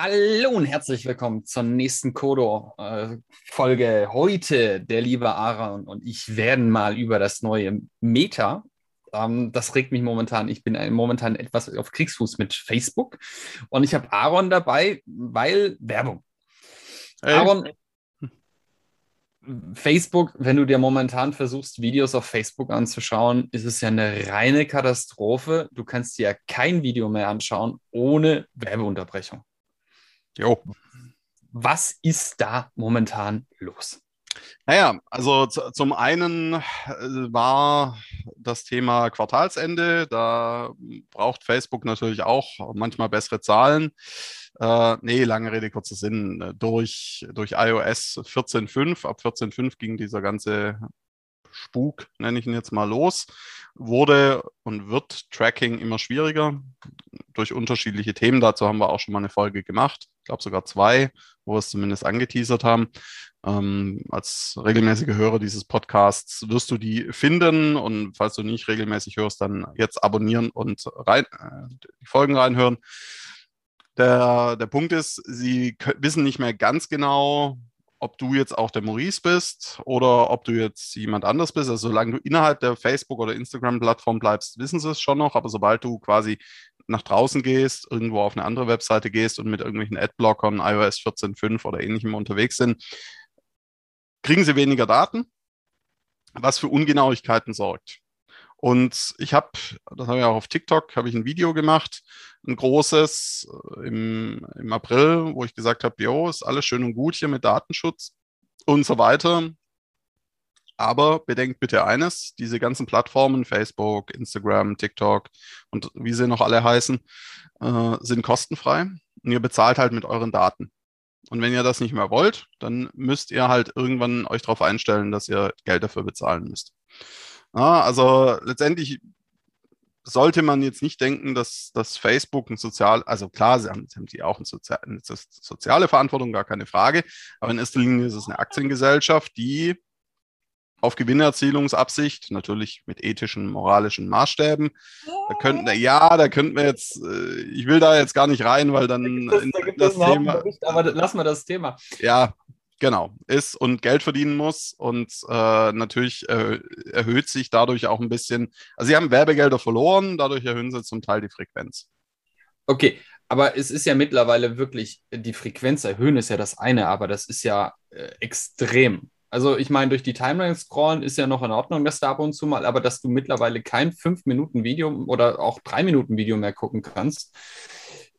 Hallo und herzlich willkommen zur nächsten Kodo-Folge. Heute der liebe Aaron und ich werden mal über das neue Meta. Ähm, das regt mich momentan. Ich bin momentan etwas auf Kriegsfuß mit Facebook und ich habe Aaron dabei, weil Werbung. Hey. Aaron, Facebook, wenn du dir momentan versuchst, Videos auf Facebook anzuschauen, ist es ja eine reine Katastrophe. Du kannst dir ja kein Video mehr anschauen ohne Werbeunterbrechung. Jo. Was ist da momentan los? Naja, also zum einen äh, war das Thema Quartalsende. Da braucht Facebook natürlich auch manchmal bessere Zahlen. Äh, nee, lange Rede, kurzer Sinn. Durch, durch iOS 14.5, ab 14.5 ging dieser ganze Spuk, nenne ich ihn jetzt mal, los, wurde und wird Tracking immer schwieriger durch unterschiedliche Themen. Dazu haben wir auch schon mal eine Folge gemacht, ich glaube sogar zwei, wo wir es zumindest angeteasert haben. Ähm, als regelmäßige Hörer dieses Podcasts wirst du die finden und falls du nicht regelmäßig hörst, dann jetzt abonnieren und rein, äh, die Folgen reinhören. Der, der Punkt ist, sie wissen nicht mehr ganz genau, ob du jetzt auch der Maurice bist oder ob du jetzt jemand anders bist. Also solange du innerhalb der Facebook- oder Instagram-Plattform bleibst, wissen sie es schon noch. Aber sobald du quasi nach draußen gehst, irgendwo auf eine andere Webseite gehst und mit irgendwelchen Adblockern, iOS 14.5 oder ähnlichem unterwegs sind, kriegen sie weniger Daten, was für Ungenauigkeiten sorgt. Und ich habe, das habe ich auch auf TikTok, habe ich ein Video gemacht, ein großes äh, im, im April, wo ich gesagt habe, jo, ist alles schön und gut hier mit Datenschutz und so weiter. Aber bedenkt bitte eines, diese ganzen Plattformen, Facebook, Instagram, TikTok und wie sie noch alle heißen, äh, sind kostenfrei und ihr bezahlt halt mit euren Daten. Und wenn ihr das nicht mehr wollt, dann müsst ihr halt irgendwann euch darauf einstellen, dass ihr Geld dafür bezahlen müsst. Ja, also letztendlich sollte man jetzt nicht denken, dass, dass Facebook ein sozial, also klar, sie haben, sie haben die auch ein sozial, eine soziale Verantwortung, gar keine Frage, aber in erster Linie ist es eine Aktiengesellschaft, die auf Gewinnerzielungsabsicht, natürlich mit ethischen, moralischen Maßstäben. Da könnten, ja, da könnten wir jetzt, äh, ich will da jetzt gar nicht rein, weil dann da gibt es, da das Thema. Bericht, aber lassen wir das Thema. Ja, Genau, ist und Geld verdienen muss und äh, natürlich äh, erhöht sich dadurch auch ein bisschen. Also sie haben Werbegelder verloren, dadurch erhöhen sie zum Teil die Frequenz. Okay, aber es ist ja mittlerweile wirklich, die Frequenz erhöhen ist ja das eine, aber das ist ja äh, extrem. Also ich meine, durch die Timeline scrollen ist ja noch in Ordnung, dass da ab und zu mal, aber dass du mittlerweile kein 5-Minuten-Video oder auch 3-Minuten-Video mehr gucken kannst,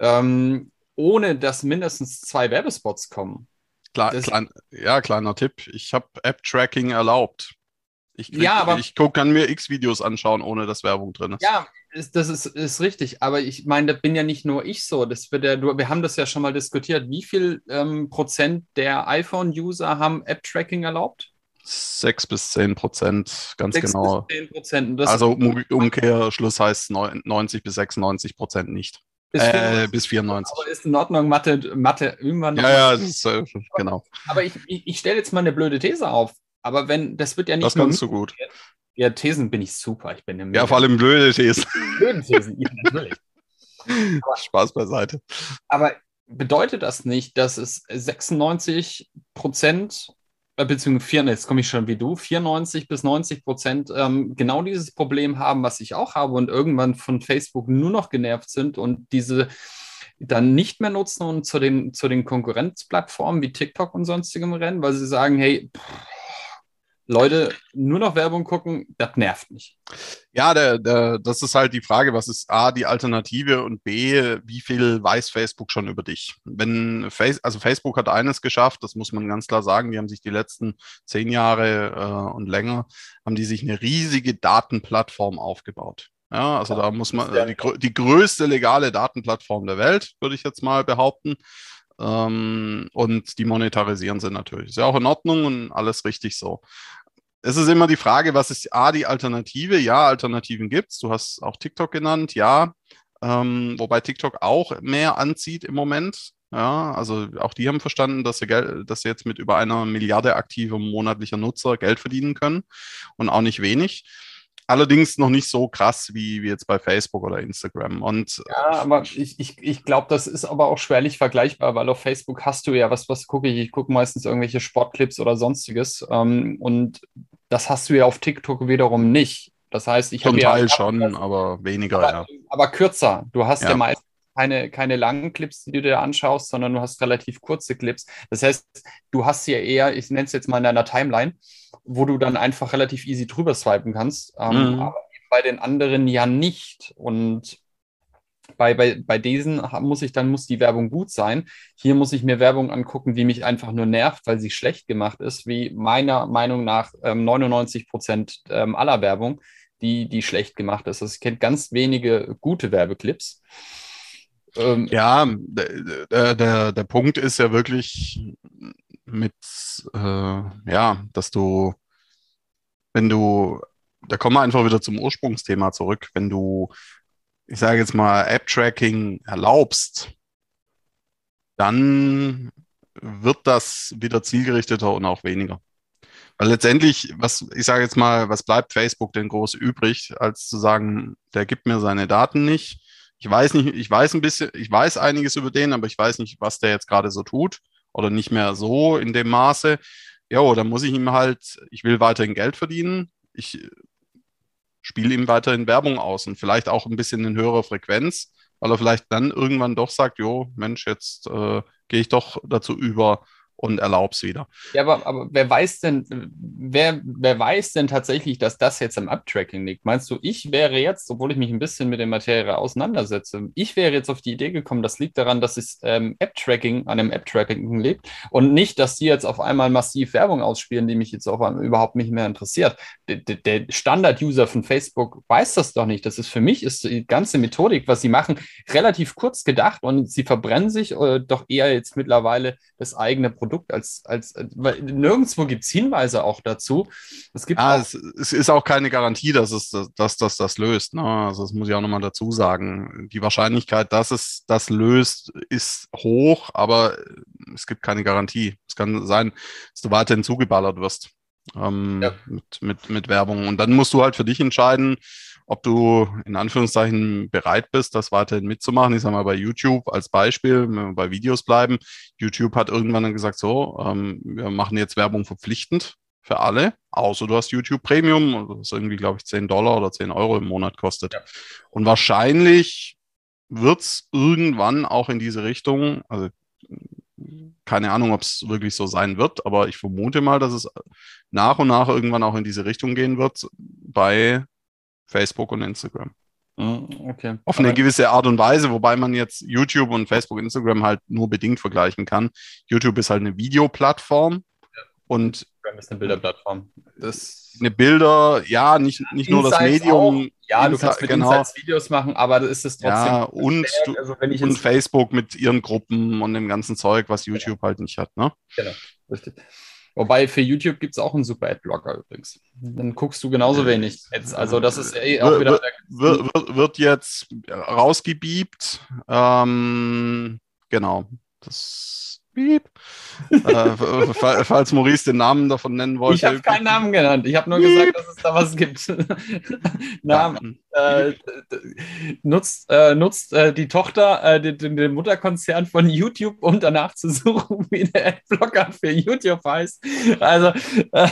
ähm, ohne dass mindestens zwei Werbespots kommen. Klar, klein, ja, kleiner Tipp. Ich habe App-Tracking erlaubt. Ich, krieg, ja, aber, ich guck, kann mir X-Videos anschauen, ohne dass Werbung drin ist. Ja, ist, das ist, ist richtig. Aber ich meine, das bin ja nicht nur ich so. Das wird ja, wir haben das ja schon mal diskutiert. Wie viel ähm, Prozent der iPhone-User haben App-Tracking erlaubt? 6 bis 10 Prozent, ganz 6 genau. Bis 10 Prozent. Also um, Umkehrschluss heißt 90 bis 96 Prozent nicht. Bis, äh, bis 94. Aber ist in Ordnung, Mathe, Mathe irgendwann. Ja, ja, das ist, äh, genau. Aber ich, ich, ich stelle jetzt mal eine blöde These auf. Aber wenn, das wird ja nicht. Das kannst du gut. Ja, Thesen bin ich super. Ich bin ja, vor allem blöde Thesen. Blöde Thesen, ja, natürlich. Aber, Spaß beiseite. Aber bedeutet das nicht, dass es 96 Prozent äh, beziehungsweise jetzt komme ich schon wie du, 94 bis 90 Prozent ähm, genau dieses Problem haben, was ich auch habe und irgendwann von Facebook nur noch genervt sind und diese dann nicht mehr nutzen und zu den, zu den Konkurrenzplattformen wie TikTok und sonstigem rennen, weil sie sagen, hey, pff, Leute nur noch Werbung gucken, das nervt mich. Ja, der, der, das ist halt die Frage, was ist A, die Alternative und B, wie viel weiß Facebook schon über dich? Wenn Face, also Facebook hat eines geschafft, das muss man ganz klar sagen, die haben sich die letzten zehn Jahre äh, und länger, haben die sich eine riesige Datenplattform aufgebaut. Ja, also ja, da muss man die, die größte legale Datenplattform der Welt, würde ich jetzt mal behaupten. Ähm, und die monetarisieren sie natürlich. Ist ja auch in Ordnung und alles richtig so. es ist immer die Frage, was ist A, die Alternative? Ja, Alternativen gibt es. Du hast auch TikTok genannt, ja. Ähm, wobei TikTok auch mehr anzieht im Moment. Ja, also auch die haben verstanden, dass sie, Geld, dass sie jetzt mit über einer Milliarde aktiver monatlicher Nutzer Geld verdienen können und auch nicht wenig. Allerdings noch nicht so krass wie, wie jetzt bei Facebook oder Instagram. Und ja, aber ich, ich, ich glaube, das ist aber auch schwerlich vergleichbar, weil auf Facebook hast du ja, was, was gucke ich? Ich gucke meistens irgendwelche Sportclips oder sonstiges. Ähm, und das hast du ja auf TikTok wiederum nicht. Das heißt, ich habe. Zum Teil ja, schon, aber weniger, aber, ja. Aber kürzer. Du hast ja, ja meist keine, keine langen Clips, die du dir anschaust, sondern du hast relativ kurze Clips. Das heißt, du hast ja eher, ich nenne es jetzt mal in deiner Timeline, wo du dann einfach relativ easy drüber swipen kannst. Ähm, mhm. Aber bei den anderen ja nicht. Und bei, bei, bei diesen muss ich dann, muss die Werbung gut sein. Hier muss ich mir Werbung angucken, die mich einfach nur nervt, weil sie schlecht gemacht ist, wie meiner Meinung nach ähm, 99 Prozent ähm, aller Werbung, die, die schlecht gemacht ist. Also ich kenne ganz wenige gute Werbeclips. Ähm, ja, der, der, der Punkt ist ja wirklich mit, äh, ja, dass du, wenn du, da kommen wir einfach wieder zum Ursprungsthema zurück, wenn du, ich sage jetzt mal, App-Tracking erlaubst, dann wird das wieder zielgerichteter und auch weniger. Weil letztendlich, was, ich sage jetzt mal, was bleibt Facebook denn groß übrig, als zu sagen, der gibt mir seine Daten nicht, ich weiß nicht, ich weiß ein bisschen, ich weiß einiges über den, aber ich weiß nicht, was der jetzt gerade so tut oder nicht mehr so in dem Maße. Ja, dann muss ich ihm halt, ich will weiterhin Geld verdienen. Ich spiele ihm weiterhin Werbung aus und vielleicht auch ein bisschen in höherer Frequenz, weil er vielleicht dann irgendwann doch sagt, jo, Mensch, jetzt äh, gehe ich doch dazu über, und erlaub's wieder. Ja, aber, aber wer weiß denn, wer, wer weiß denn tatsächlich, dass das jetzt am Uptracking liegt? Meinst du, ich wäre jetzt, obwohl ich mich ein bisschen mit der Materie auseinandersetze, ich wäre jetzt auf die Idee gekommen, das liegt daran, dass es ähm, App-Tracking an dem App-Tracking liegt und nicht, dass die jetzt auf einmal massiv Werbung ausspielen, die mich jetzt auf einmal überhaupt nicht mehr interessiert. Der, der Standard-User von Facebook weiß das doch nicht. Das ist für mich ist die ganze Methodik, was sie machen, relativ kurz gedacht und sie verbrennen sich äh, doch eher jetzt mittlerweile das eigene Produkt Produkt als, als weil nirgendwo gibt es Hinweise auch dazu. Es gibt ah, es, es, ist auch keine Garantie, dass es dass das das löst. Ne? Also das muss ich auch nochmal dazu sagen. Die Wahrscheinlichkeit, dass es das löst, ist hoch, aber es gibt keine Garantie. Es kann sein, dass du weiterhin zugeballert wirst. Ähm, ja. mit, mit, mit Werbung. Und dann musst du halt für dich entscheiden, ob du in Anführungszeichen bereit bist, das weiterhin mitzumachen. Ich sage mal bei YouTube als Beispiel, wenn wir bei Videos bleiben. YouTube hat irgendwann dann gesagt, so, ähm, wir machen jetzt Werbung verpflichtend für alle, außer du hast YouTube Premium, das irgendwie, glaube ich, 10 Dollar oder 10 Euro im Monat kostet. Ja. Und wahrscheinlich wird es irgendwann auch in diese Richtung, also keine Ahnung, ob es wirklich so sein wird, aber ich vermute mal, dass es nach und nach irgendwann auch in diese Richtung gehen wird bei Facebook und Instagram. Mhm, okay. Auf eine gewisse Art und Weise, wobei man jetzt YouTube und Facebook, Instagram halt nur bedingt vergleichen kann. YouTube ist halt eine Videoplattform ja. und Instagram ist eine Bilderplattform. Das eine Bilder, ja, nicht, nicht nur das Medium. Auch. Ja, Insta du kannst mit genau. Insights Videos machen, aber das ist es trotzdem. Ja, und, also, und Facebook mit ihren Gruppen und dem ganzen Zeug, was YouTube ja. halt nicht hat, ne? Genau, richtig. Wobei für YouTube gibt es auch einen super Adblocker übrigens. Dann guckst du genauso wenig Ads. Also das ist eh auch wieder. Wird, wird, wird jetzt rausgebiebt. Ähm, genau. Das Piep. äh, falls Maurice den Namen davon nennen wollte. Ich habe keinen Namen genannt. Ich habe nur Piep. gesagt, dass es da was gibt. Namen. Äh, nutzt äh, nutzt äh, die Tochter äh, den, den, Mutterkonzern von YouTube, um danach zu suchen, wie der Adblocker für YouTube heißt. Also. Äh,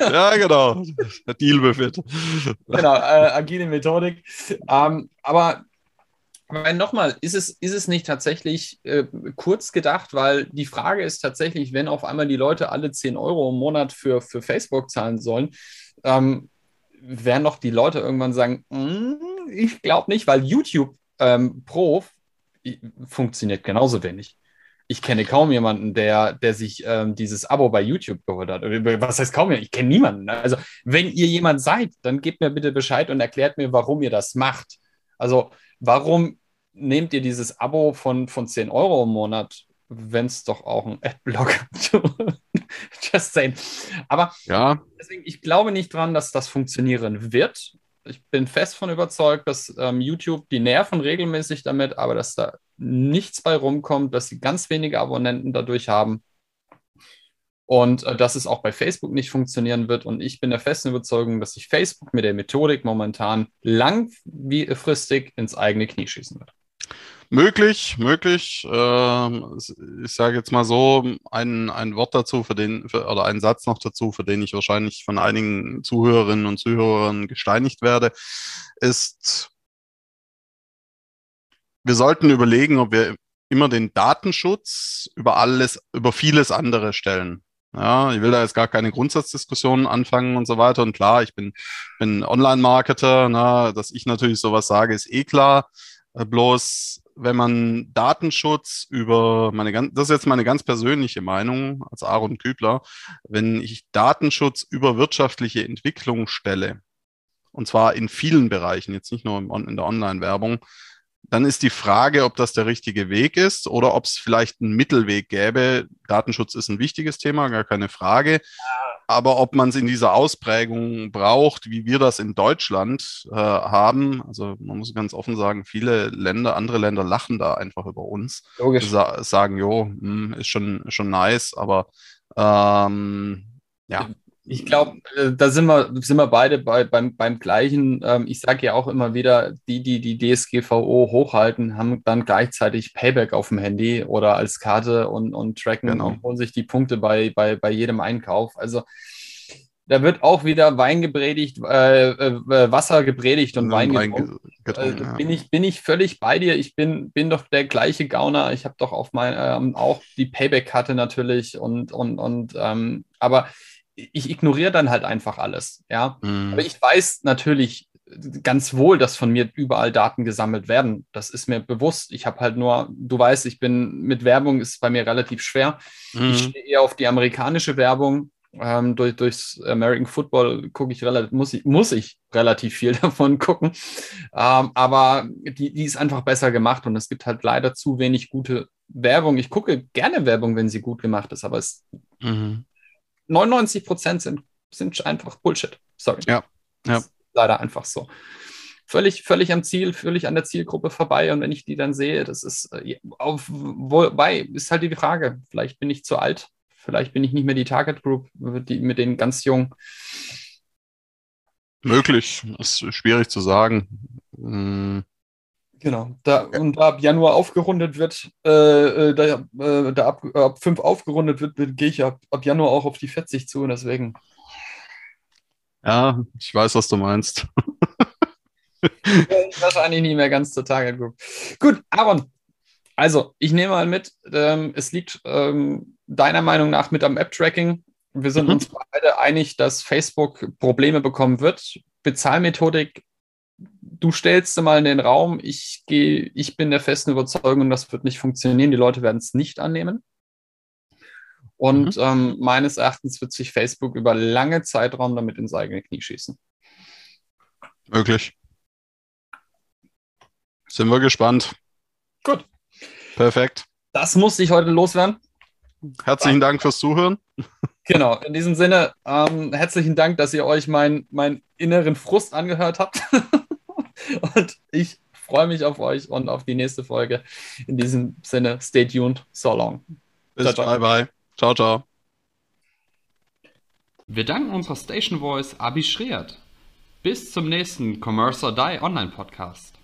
ja, genau. Deal befindet. Genau, agile Methodik. Ähm, aber aber nochmal, ist es, ist es nicht tatsächlich äh, kurz gedacht, weil die Frage ist tatsächlich, wenn auf einmal die Leute alle 10 Euro im Monat für, für Facebook zahlen sollen, ähm, werden doch die Leute irgendwann sagen, mm, ich glaube nicht, weil YouTube ähm, Pro funktioniert genauso wenig. Ich kenne kaum jemanden, der, der sich ähm, dieses Abo bei YouTube geholt hat. Was heißt kaum jemand? Ich kenne niemanden. Also, wenn ihr jemand seid, dann gebt mir bitte Bescheid und erklärt mir, warum ihr das macht. Also, warum nehmt ihr dieses Abo von, von 10 Euro im Monat, wenn es doch auch ein Adblock Just saying. Aber Ja, deswegen, ich glaube nicht dran, dass das funktionieren wird. Ich bin fest von überzeugt, dass ähm, YouTube, die nerven regelmäßig damit, aber dass da nichts bei rumkommt, dass sie ganz wenige Abonnenten dadurch haben. Und äh, dass es auch bei Facebook nicht funktionieren wird. Und ich bin der festen Überzeugung, dass sich Facebook mit der Methodik momentan langfristig ins eigene Knie schießen wird. Möglich, möglich. Ähm, ich sage jetzt mal so ein, ein Wort dazu, für den, für, oder einen Satz noch dazu, für den ich wahrscheinlich von einigen Zuhörerinnen und Zuhörern gesteinigt werde, ist, wir sollten überlegen, ob wir immer den Datenschutz über alles, über vieles andere stellen. Ja, ich will da jetzt gar keine Grundsatzdiskussionen anfangen und so weiter. Und klar, ich bin, bin Online-Marketer, na, dass ich natürlich sowas sage, ist eh klar. Äh, Bloß, wenn man Datenschutz über meine ganz, das ist jetzt meine ganz persönliche Meinung als Aaron Kübler, wenn ich Datenschutz über wirtschaftliche Entwicklung stelle, und zwar in vielen Bereichen, jetzt nicht nur in der Online-Werbung, dann ist die Frage, ob das der richtige Weg ist oder ob es vielleicht einen Mittelweg gäbe. Datenschutz ist ein wichtiges Thema, gar keine Frage. Aber ob man es in dieser Ausprägung braucht, wie wir das in Deutschland äh, haben, also man muss ganz offen sagen, viele Länder, andere Länder lachen da einfach über uns, Logisch. sa sagen, jo, hm, ist schon, schon nice, aber ähm, ja, Ich glaube, äh, da sind wir, sind wir beide bei, beim, beim gleichen. Ähm, ich sage ja auch immer wieder, die, die die DSGVO hochhalten, haben dann gleichzeitig Payback auf dem Handy oder als Karte und, und tracken Genau. und holen sich die Punkte bei, bei, bei jedem Einkauf. Also da wird auch wieder Wein gepredigt, äh, äh, Wasser gepredigt und Wein Wein getrunken. ge- getrunken, Äh, ja. bin, ich, bin ich völlig bei dir. Ich bin, bin doch der gleiche Gauner. Ich habe doch auf mein, ähm, auch die Payback-Karte natürlich und, und, und ähm, aber ich ignoriere dann halt einfach alles. Ja. Mhm. Aber ich weiß natürlich ganz wohl, dass von mir überall Daten gesammelt werden. Das ist mir bewusst. Ich habe halt nur, du weißt, ich bin mit Werbung ist bei mir relativ schwer. Ich Mhm. stehe eher auf die amerikanische Werbung. Ähm, durch, durchs American Football gucke ich relativ, muss ich, muss ich relativ viel davon gucken. Ähm, aber die, die ist einfach besser gemacht und es gibt halt leider zu wenig gute Werbung. Ich gucke gerne Werbung, wenn sie gut gemacht ist, aber es, Mhm. 99 Prozent sind, sind einfach Bullshit. Sorry. Ja, ja. Leider einfach so. Völlig, völlig am Ziel, völlig an der Zielgruppe vorbei. Und wenn ich die dann sehe, das ist äh, auf, wobei, ist halt die Frage, vielleicht bin ich zu alt, vielleicht bin ich nicht mehr die Target Group, die mit den ganz jungen. Möglich, ist schwierig zu sagen. Genau. Da, und da ab Januar aufgerundet wird, äh, äh, da, äh, da ab, ab 5 aufgerundet wird, gehe ich ab, ab Januar auch auf die 40 zu. Und deswegen, Ja, ich weiß, was du meinst. wahrscheinlich nicht mehr ganz zur Target Group. Gut, Aaron. Also, ich nehme mal mit, ähm, es liegt ähm, deiner Meinung nach mit am App-Tracking. Wir sind Mhm. uns beide einig, dass Facebook Probleme bekommen wird. Bezahlmethodik, du stellst sie mal in den Raum. Ich gehe, ich bin der festen Überzeugung, das wird nicht funktionieren. Die Leute werden es nicht annehmen. Und ähm, meines Erachtens wird sich Facebook über lange Zeitraum damit ins eigene Knie schießen. Möglich. Sind wir gespannt. Gut. Perfekt. Das musste ich heute loswerden. Herzlichen Dank fürs Zuhören. Genau, in diesem Sinne, ähm, herzlichen Dank, dass ihr euch meinen mein inneren Frust angehört habt. und ich freue mich auf euch und auf die nächste Folge. In diesem Sinne, stay tuned. So long. Bis Ciao, ciao. bye bye. Ciao, ciao. Wir danken unserer Station Voice Abi Schreert. Bis zum nächsten Commerce or Die Online Podcast.